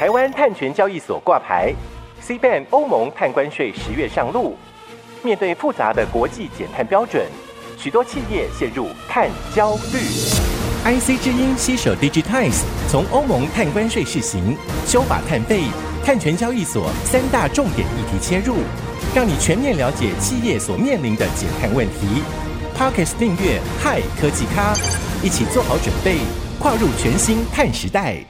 台湾碳权交易所挂牌，C ban 欧盟碳关税十月上路，面对复杂的国际减碳标准，许多企业陷入碳焦虑。IC 之音携手 Digitize，从欧盟碳关税试行、修法碳费、碳权交易所三大重点议题切入，让你全面了解企业所面临的减碳问题。Parkes 订阅 Hi 科技咖，一起做好准备，跨入全新碳时代。